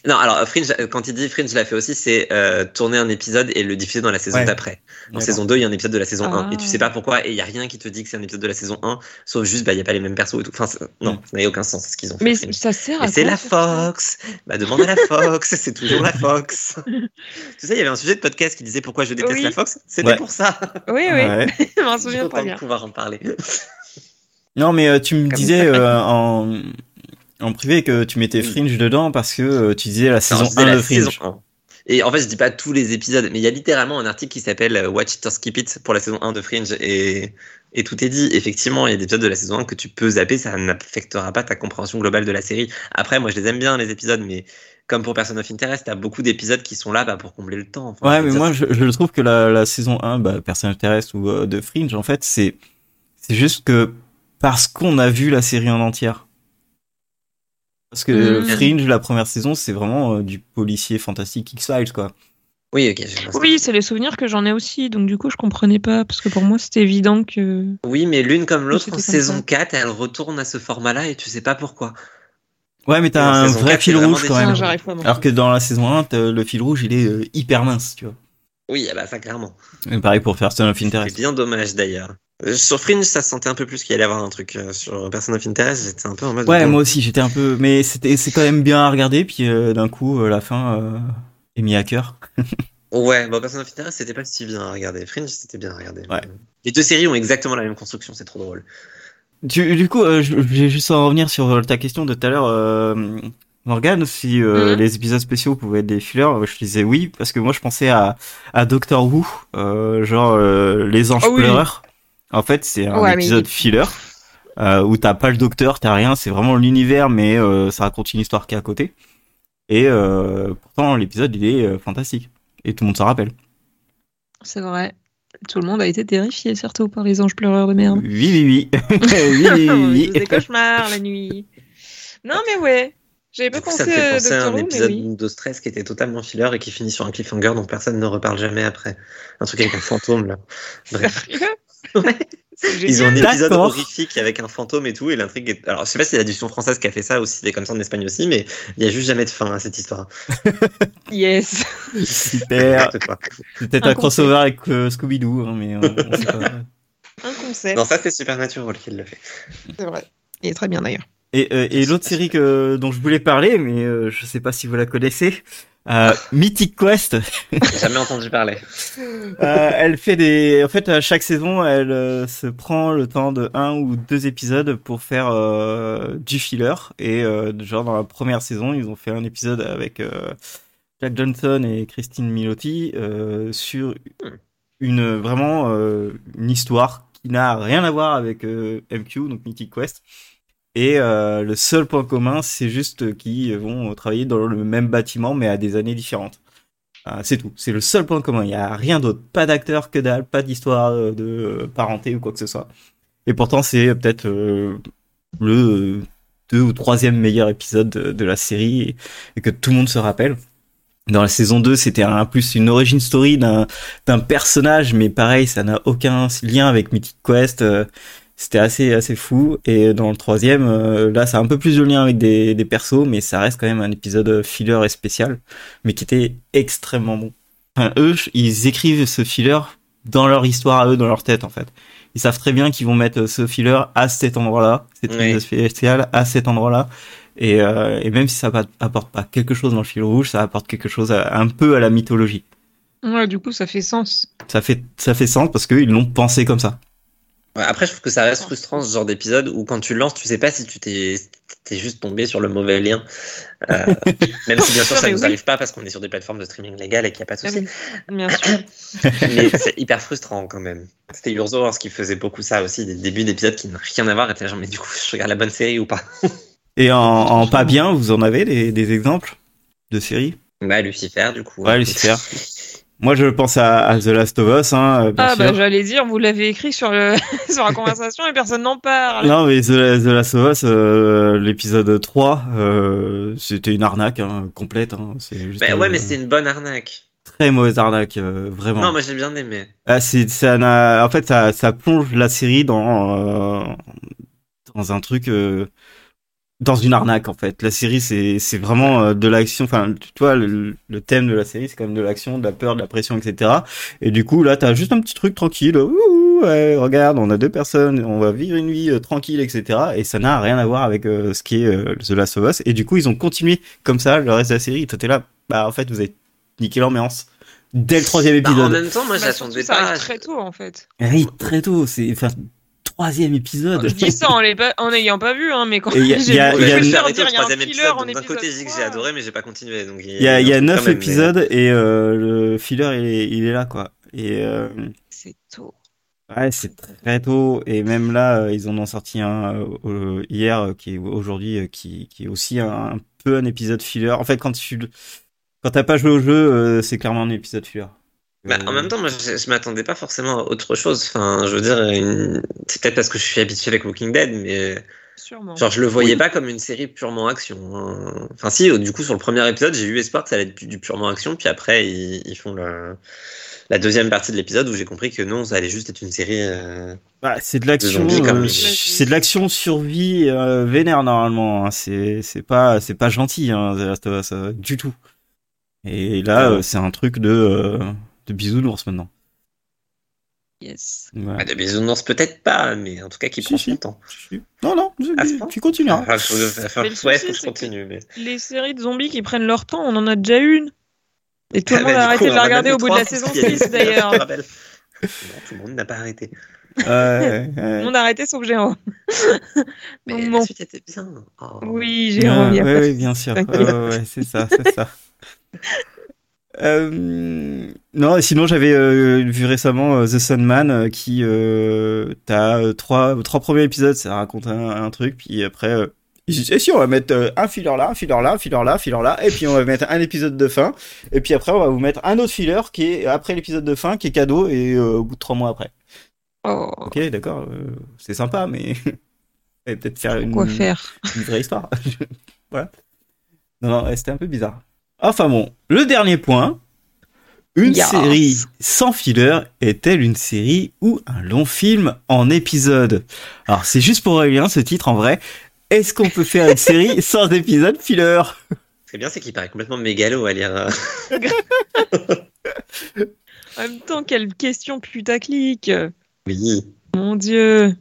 Non, alors Fringe, euh, quand il dit Fringe l'a fait aussi, c'est euh, tourner un épisode et le diffuser dans la saison Ouais. d'après. En saison 2, il y a un épisode de la saison 1 et tu Ah. sais pas pourquoi et il y a rien qui te dit que c'est un épisode de la saison 1 sauf juste bah il y a pas les mêmes persos et tout. Enfin non, ça n'a aucun sens ce qu'ils ont fait. Mais Fringe. ça sert à c'est la Fox. Bah demande à la Fox, c'est toujours la Fox. tu sais, il y avait un sujet de podcast qui disait pourquoi je déteste Oui. la Fox. C'était Ouais. pour ça. Oui, oui, Ouais. je m'en souviens de bien. pouvoir en parler. Non, mais euh, tu me Comme disais euh, en, en privé que tu mettais. Fringe dedans parce que euh, tu disais la saison disais 1 la de Fringe. saison 1. Et en fait, je dis pas tous les épisodes, mais il y a littéralement un article qui s'appelle euh, Watch It or Skip It pour la saison 1 de Fringe et, et tout est dit. Effectivement, il y a des épisodes de la saison 1 que tu peux zapper, ça n'affectera pas ta compréhension globale de la série. Après, moi, je les aime bien, les épisodes, mais comme pour Person of Interest, t'as beaucoup d'épisodes qui sont là bah, pour combler le temps. Enfin, Ouais, mais moi, je, je trouve que la, la saison 1, bah, Personne intéresse ou euh, de Fringe, en fait, c'est, c'est juste que parce qu'on a vu la série en entière. Parce que Mhm. Fringe, la première saison, c'est vraiment euh, du policier fantastique X-Files, quoi. Oui. Oui, c'est les souvenirs que j'en ai aussi, donc du coup je comprenais pas, parce que pour moi c'était évident que... Oui, mais l'une comme l'autre, en saison ça. 4, elle retourne à ce format-là et tu sais pas pourquoi. Ouais, mais t'as un vrai 4, fil c'est rouge quand même. Ah. Alors que dans la saison 1, t'as- le fil rouge, il est euh, hyper mince, tu vois. Oui, ah bah ça, clairement. Et pareil pour Person of C'est Interest. bien dommage d'ailleurs. Euh, Sur Fringe, ça se sentait un peu plus qu'il allait y avoir un truc. euh, Sur Person of Interest, j'étais un peu en mode. Ouais, moi aussi, j'étais un peu, mais c'était, c'est quand même bien à regarder, puis euh, d'un coup, euh, la fin euh, est mis à cœur. Ouais, bon, Person of Interest, c'était pas si bien à regarder. Fringe, c'était bien à regarder. Ouais. Les deux séries ont exactement la même construction, c'est trop drôle. Du, du coup, euh, vais juste en revenir sur ta question de tout à l'heure, euh, Morgane, si euh, Mhm. les épisodes spéciaux pouvaient être des fillers, je disais oui, parce que moi je pensais à, à Doctor Who, euh, genre euh, les anges Ah oui. En fait, c'est un Ouais, mais épisode il- filler euh, où t'as pas le docteur, t'as rien, c'est vraiment l'univers, mais euh, ça raconte une histoire qui est à côté. Et euh, pourtant, l'épisode il est euh, fantastique et tout le monde s'en rappelle. C'est vrai. Tout le monde a été terrifié, surtout par les anges pleureurs de merde. Oui, oui, oui, oui, oui, oui. Des cauchemars la nuit. Non mais ouais, j'avais pas pensé ça me fait à penser à un Who, mais épisode oui. de stress qui était totalement filler et qui finit sur un cliffhanger dont personne ne reparle jamais après. Un truc avec un fantôme là. Bref. Ouais. Ils ont un épisode horrifique avec un fantôme et tout, et l'intrigue est. Alors, je sais pas si c'est la française qui a fait ça ou si c'est comme ça en Espagne aussi, mais il y a juste jamais de fin à cette histoire. Yes. Super. Peut-être Un un crossover avec euh, Scooby-Doo, hein, mais euh, on sait pas. Un concept. Non, ça c'est Supernatural qui le fait. C'est vrai. Il est très bien d'ailleurs. Et, euh, et l'autre série que, dont je voulais parler, mais euh, je sais pas si vous la connaissez, euh, Mythic Quest. J'ai jamais entendu parler. Euh, elle fait des, en fait, à chaque saison, elle euh, se prend le temps de un ou deux épisodes pour faire euh, du filler. Et euh, genre dans la première saison, ils ont fait un épisode avec euh, Jack Johnson et Christine Milotti euh, sur une vraiment euh, une histoire qui n'a rien à voir avec euh, MQ, donc Mythic Quest. Et euh, le seul point commun, c'est juste qu'ils vont travailler dans le même bâtiment, mais à des années différentes. Euh, c'est tout. C'est le seul point commun. Il n'y a rien d'autre. Pas d'acteur, que dalle, pas d'histoire euh, de parenté ou quoi que ce soit. Et pourtant, c'est peut-être le deux ou troisième meilleur épisode de, la série et, que tout le monde se rappelle. Dans la saison 2, c'était un plus une origin story d'un personnage, mais pareil, ça n'a aucun lien avec Mythic Quest. Euh, c'était assez assez fou. Et dans le troisième, euh, là, ça a un peu plus de lien avec des, des persos, mais ça reste quand même un épisode filler et spécial, mais qui était extrêmement bon. Enfin, eux, ils écrivent ce filler dans leur histoire à eux, dans leur tête en fait. Ils savent très bien qu'ils vont mettre ce filler à cet endroit-là, cet Oui. épisode spécial à cet endroit-là. Et, euh, et même si ça apporte pas quelque chose dans le fil rouge, ça apporte quelque chose à- un peu à la mythologie. Ouais, du coup, ça fait sens. Ça fait ça fait sens parce qu'ils l'ont pensé comme ça. Ouais, après, je trouve que ça reste frustrant ce genre d'épisode où quand tu lances, tu sais pas si tu t'es t'es juste tombé sur le mauvais lien. Euh, même si bien sûr ça nous oui. arrive pas parce qu'on est sur des plateformes de streaming légales et qu'il n'y a pas de souci. Bien sûr. Mais c'est hyper frustrant quand même. C'était Urzo qui faisait beaucoup ça aussi, des débuts d'épisodes qui n'ont rien à voir. Et t'es genre, mais du coup, je regarde la bonne série ou pas? Et en, en pas bien, vous en avez des, des exemples de séries? Bah, Lucifer, du coup. Ouais, Lucifer. Moi, je pense à, à The Last of Us, hein, bien Ah sûr. bah j'allais dire, vous l'avez écrit sur, le... sur la conversation et personne n'en parle. Non, mais The, The Last of Us, euh, l'épisode 3, euh, c'était une arnaque hein, complète. Hein. C'est juste Bah, ouais, mais c'est une bonne arnaque. très mauvaise arnaque, euh, vraiment. Non, moi j'ai bien aimé. Ah, c'est, ça n'a, en fait, ça, ça plonge la série dans, euh, dans un truc, euh, dans une arnaque, en fait. La série, c'est, c'est vraiment euh, de l'action. Enfin, tu vois, le, le thème de la série, c'est quand même de l'action, de la peur, de la pression, etc. Et du coup, là, t'as juste un petit truc tranquille. Ouh, ouais, regarde, on a deux personnes, on va vivre une vie euh, tranquille, etc. Et ça n'a rien à voir avec euh, ce qui est euh, The Last of Us. Et du coup, ils ont continué comme ça le reste de la série. Toi, t'es là, bah, en fait, vous avez niqué l'ambiance. Dès le troisième Bah, épisode. en même temps, moi Bah, j'attendais ça pas. arrive très tôt en fait. Oui, très tôt. C'est, enfin, troisième épisode. Je dis ça en l'ayant pas, en ayant pas vu, hein, mais quand Et il y a- j'ai vu il y a le côté, je dis que j'ai adoré, mais j'ai pas continué. Donc Il y a, y a quand neuf même, mais- épisodes et euh, le filler il est, il est là quoi. Et euh, C'est tôt. ouais, c'est très tôt. Et même là, euh, ils en ont sorti un euh, hier euh, qui est aujourd'hui euh, qui, qui est aussi un, un peu un épisode filler. En fait, quand tu quand t'as pas joué au jeu, euh, c'est clairement un épisode filler. Bah, en même temps, moi, je, je m'attendais pas forcément à autre chose. Enfin, je veux dire, une- c'est peut-être parce que je suis habitué avec Walking Dead, mais Sûrement. genre, je le voyais Oui. pas comme une série purement action. hein. Enfin, si, euh, du coup, sur le premier épisode, j'ai eu espoir que ça allait être du, du purement action, puis après, ils, ils font le- la deuxième partie de l'épisode où j'ai compris que non, ça allait juste être une série. euh, Bah, c'est de l'action, euh, c'est de l'action survie euh, vénère normalement. hein. C'est c'est pas c'est pas gentil hein, The Last of Us, euh, du tout. Et là, Ouais. euh, c'est un truc de euh, de bisounours maintenant. Yes. Voilà. bah, de bisounours, peut-être pas, mais en tout cas, qui Si, prend si. son temps. Non non, point tu faut- ouais, souci, faut que je continue. Mais... Les séries de zombies qui prennent leur temps, on en a déjà une. Et tout le Ah, monde bah, a arrêté coup, de on la regarder au bout de la saison parce qu'il y a des- 6 d'ailleurs. tout le monde n'a pas arrêté. Ouais, ouais. Tout le monde a arrêté sauf Jérôme. Mais Donc la bon. suite était bien. Oh. Oui, Jérôme, il y a Ouais, pas de ouais, bien sûr. Ouais, ouais, ouais, c'est ça, c'est ça. Euh, non, sinon j'avais euh, vu récemment euh, The Sandman qui t'as trois trois premiers épisodes, ça raconte un, un truc, puis après ils disent, eh si on va mettre un filler là, un filler là, un filler là, un filler là, et puis on va mettre un épisode de fin, et puis après on va vous mettre un autre filler qui est après l'épisode de fin qui est cadeau et euh, au bout de trois mois après. Oh, Ok, d'accord, euh, c'est sympa, mais peut-être faire une faire? une vraie histoire. voilà. Non, non, c'était un peu bizarre. Enfin bon, le dernier point. Une Yes. série sans filler est-elle une série ou un long film en épisode? Alors c'est juste pour Aurélien ce titre en vrai. Est-ce qu'on peut faire une série sans épisode filler? Ce qui est bien, c'est qu'il paraît complètement mégalo à lire. euh. En même temps, quelle question putaclic Oui. Mon dieu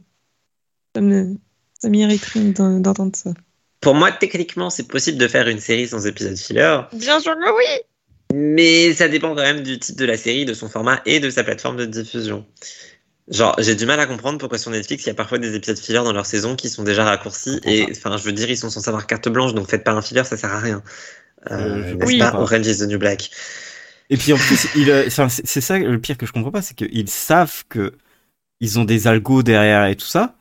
Ça me- ça m'irriterait d'en- d'entendre ça. Pour moi, techniquement, c'est possible de faire une série sans épisode filler, Bien sûr que oui mais ça dépend quand même du type de la série, de son format et de sa plateforme de diffusion. Genre, j'ai du mal à comprendre pourquoi sur Netflix, il y a parfois des épisodes filler dans leur saison qui sont déjà raccourcis. Et enfin, je veux dire, ils sont censés avoir carte blanche, donc faites pas un filler, ça sert à rien. Euh, Oui. pas Orange is the New Black. Et puis en plus, euh, c'est ça le pire que je comprends pas, c'est qu'ils savent que ils ont des algos derrière et tout ça.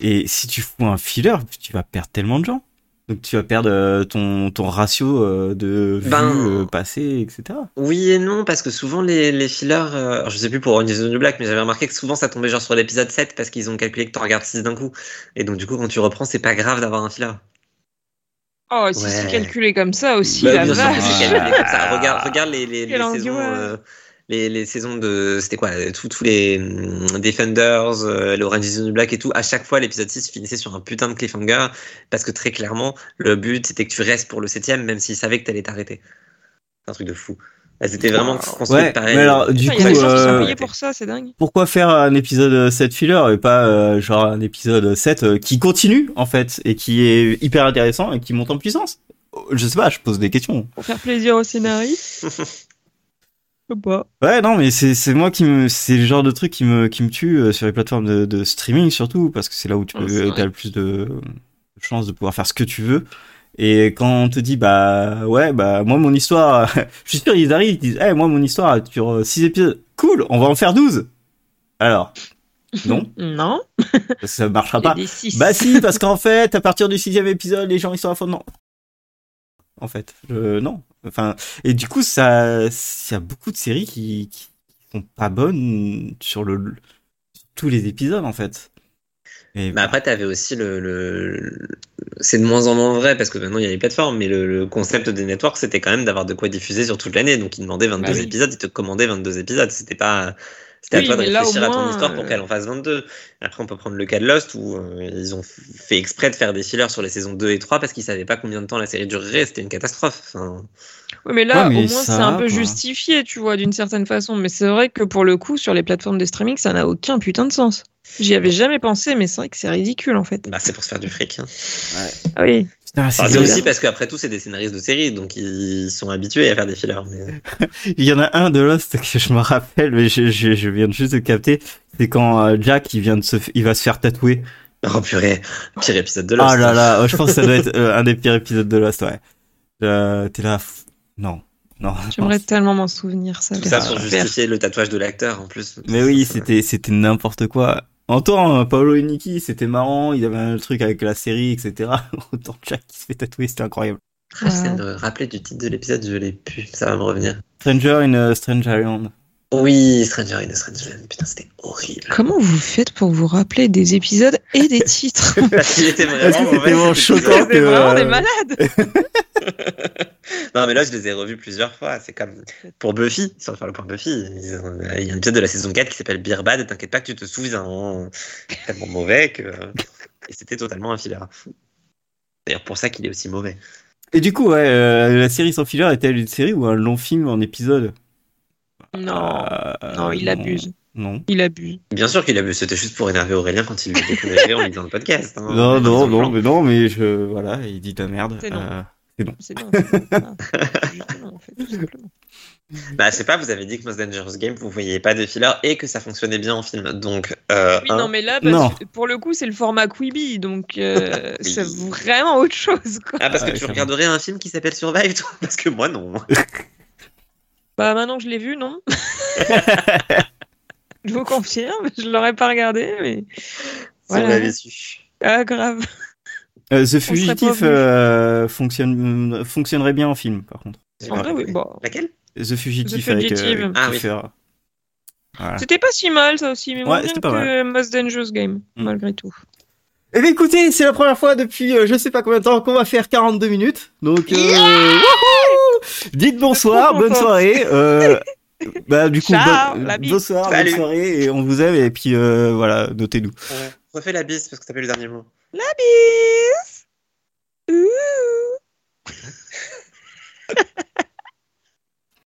Et si tu fous un filler, tu vas perdre tellement de gens. Donc tu vas perdre euh, ton, ton ratio euh, de vues Ben- euh, passées, etc. Oui et non, parce que souvent les, les fillers, euh, alors, je sais plus pour Orange is the New Black, mais j'avais remarqué que souvent ça tombait genre sur l'épisode 7 parce qu'ils ont calculé que tu regardes 6 d'un coup. Et donc du coup, quand tu reprends, c'est pas grave d'avoir un filler. Oh, si Ouais. c'est calculé comme ça aussi, Bah, la sûr vache c'est calculé comme ça. Regarde, regarde les, les, saisons. euh, les, les saisons de. C'était quoi Tous tous les hum, Defenders, euh, l'Orange is the New Black et tout. À chaque fois, l'épisode 6 finissait sur un putain de cliffhanger. Parce que très clairement, le but c'était que tu restes pour le 7ème, même s'ils savaient que t'allais t'arrêter. C'est un truc de fou. Étaient vraiment construites Ouais, pareil. mais alors, du y coup, euh, pour ça, c'est dingue. pourquoi faire un épisode 7 filler et pas euh, genre un épisode 7 euh, qui continue en fait et qui est hyper intéressant et qui monte en puissance? Je sais pas, je pose des questions. Pour faire plaisir au scénariste. Ouais, non, mais c'est c'est moi qui me c'est le genre de truc qui me qui me tue euh, sur les plateformes de, de streaming surtout parce que c'est là où tu peux t'as le plus de chances de pouvoir faire ce que tu veux. Et quand on te dit bah ouais bah moi mon histoire je suis sûr ils arrivent ils disent "Eh moi mon histoire dure 6 épisodes. Cool, on va en faire 12." Alors, non, Non. ça marchera pas. Bah si, parce qu'en fait, à partir du sixième épisode, les gens ils sont à fond. Non. En fait, non. Enfin, et du coup, ça, il y a beaucoup de séries qui, qui sont pas bonnes sur le sur tous les épisodes en fait. Et Mais après, t'avais aussi le, le- le- c'est de moins en moins vrai parce que maintenant il y a les plateformes, mais le, le concept des networks c'était quand même d'avoir de quoi diffuser sur toute l'année. Donc ils demandaient 22 Bah oui. épisodes, ils te commandaient 22 épisodes. C'était pas, c'était Oui, à toi de mais là, réfléchir à ton moins, histoire pour euh, qu'elle en fasse 22. Après, on peut prendre le cas de Lost où euh, ils ont fait exprès de faire des fillers sur les saisons 2 et 3 parce qu'ils savaient pas combien de temps la série durerait. C'était une catastrophe. Enfin, Ouais, mais là, Ouais, mais au moins, c'est un peu quoi. justifié, tu vois, d'une certaine façon. Mais c'est vrai que pour le coup, sur les plateformes de streaming, ça n'a aucun putain de sens. J'y avais jamais pensé, mais c'est vrai que c'est ridicule, en fait. bah, c'est pour se faire du fric. hein. Ah oui. Putain, c'est Enfin, génial. aussi parce qu'après tout, c'est des scénaristes de série, donc ils sont habitués à faire des fillers. Mais... Il y en a un de Lost que je me rappelle, mais je, je, je viens juste de capter. C'est quand euh, Jack il vient de se, il va se faire tatouer. Oh purée, pire épisode de Lost. Ah là là, oh, je pense que ça doit être euh, un des pires épisodes de Lost, ouais. Euh, T'es là, non, non. J'aimerais tellement m'en souvenir, ça. Tout ça pour justifier le tatouage de l'acteur en plus. Mais oui, c'était c'était n'importe quoi. Autant Paolo et Nikki, c'était marrant, il y avait un truc avec la série, etc. Autant Jack qui se fait tatouer, c'était incroyable. Ah, de me rappeler du titre de l'épisode, je l'ai pu, ça va me revenir. Stranger in a Strange Island. Oui, Stranger in a Strange Land. Putain, c'était horrible. Comment vous faites pour vous rappeler des épisodes et des titres Parce qu'il était Parce que vraiment choquant. C'est vraiment des malades Non, mais là, je les ai revus plusieurs fois. C'est comme pour Buffy, sans faire le point Buffy. ont- Il y a un épisode de la saison 4 qui s'appelle Beer Bad, et t'inquiète pas que tu te souviens. hein. Tellement mauvais que. Et c'était totalement un filler. D'ailleurs, pour ça qu'il est aussi mauvais. Et du coup, ouais, euh, la série sans filler est-elle une série ou un long film en épisode? Non, Euh, non, il abuse. Non. Il abuse. Bien sûr qu'il a vu, c'était juste pour énerver Aurélien quand il le découvrait en lisant le podcast. hein. Non, non, non, mais non, mais je, voilà, il dit de la merde. C'est non. Euh, C'est non. c'est non. Ah, juste non, en fait, tout simplement. Bah, je sais pas, vous avez dit que Most Dangerous Game, vous voyez pas de filler et que ça fonctionnait bien en film. Donc, euh, Oui, un, non, mais là, parce Non. que pour le coup, c'est le format Quibi, donc euh, Oui. c'est vraiment autre chose. Quoi. Ah, parce que Ouais, tu regarderais un film qui s'appelle Survive, toi? Parce que moi, non. Bah maintenant que je l'ai vu, non Je vous confirme, je l'aurais pas regardé, mais Si Voilà. on l'avait su. ah grave. euh, The pas Fugitive euh, fonctionne, fonctionnerait bien en film, par contre. En vrai, oui, bon. Laquelle? The Fugitive, The avec Fugitive. euh, Ah, oui. Kiefer. Voilà. C'était pas si mal ça aussi, mais moins bien c'était que pas mal. Most Dangerous Game, Mm. malgré tout. Eh bien, écoutez, c'est la première fois depuis euh, je sais pas combien de temps qu'on va faire 42 minutes. Donc, euh, wouhou Dites bonsoir, bonne soirée. Euh, bah, du coup, bonsoir, bonne soirée, et on vous aime, et puis euh, voilà, notez-nous. Refais la bise, parce que ça fait le dernier mot. La bise Ouh